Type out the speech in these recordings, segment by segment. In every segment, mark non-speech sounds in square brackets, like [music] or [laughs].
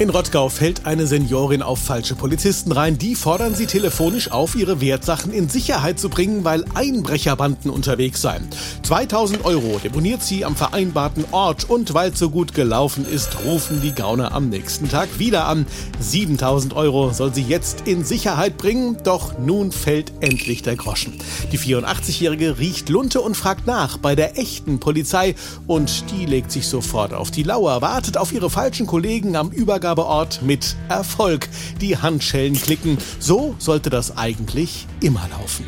In Rottgau fällt eine Seniorin auf falsche Polizisten rein. Die fordern sie telefonisch auf, ihre Wertsachen in Sicherheit zu bringen, weil Einbrecherbanden unterwegs seien. 2000 Euro deponiert sie am vereinbarten Ort und weil so gut gelaufen ist, rufen die Gauner am nächsten Tag wieder an. 7000 Euro soll sie jetzt in Sicherheit bringen, doch nun fällt endlich der Groschen. Die 84-Jährige riecht Lunte und fragt nach bei der echten Polizei und die legt sich sofort auf die Lauer, wartet auf ihre falschen Kollegen am Übergang Abgabeort mit Erfolg. Die Handschellen klicken. So sollte das eigentlich immer laufen.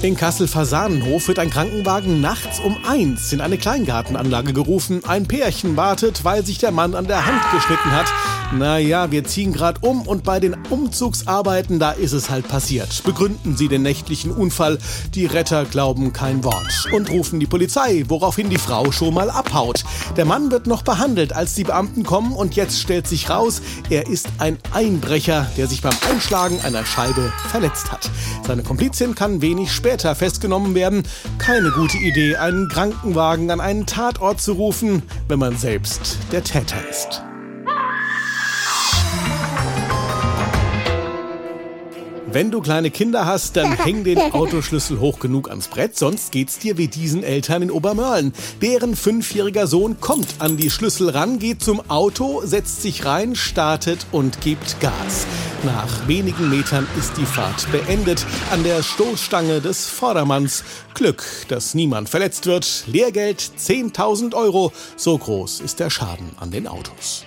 In Kassel-Fasanenhof wird ein Krankenwagen nachts um eins in eine Kleingartenanlage gerufen. Ein Pärchen wartet, weil sich der Mann an der Hand geschnitten hat. Naja, wir ziehen gerade um und bei den Umzugsarbeiten, da ist es halt passiert. Begründen sie den nächtlichen Unfall. Die Retter glauben kein Wort und rufen die Polizei, woraufhin die Frau schon mal abhaut. Der Mann wird noch behandelt, als die Beamten kommen und jetzt stellt sich raus, er ist ein Einbrecher, der sich beim Einschlagen einer Scheibe verletzt hat. Seine Komplizin kann wenig später später festgenommen werden. Keine gute Idee, einen Krankenwagen an einen Tatort zu rufen, wenn man selbst der Täter ist. Wenn du kleine Kinder hast, dann [laughs] häng den Autoschlüssel hoch genug ans Brett, sonst geht's dir wie diesen Eltern in Obermörlen. Deren fünfjähriger Sohn kommt an die Schlüssel ran, geht zum Auto, setzt sich rein, startet und gibt Gas. Nach wenigen Metern ist die Fahrt beendet. An der Stoßstange des Vordermanns. Glück, dass niemand verletzt wird. Lehrgeld 10.000 Euro. So groß ist der Schaden an den Autos.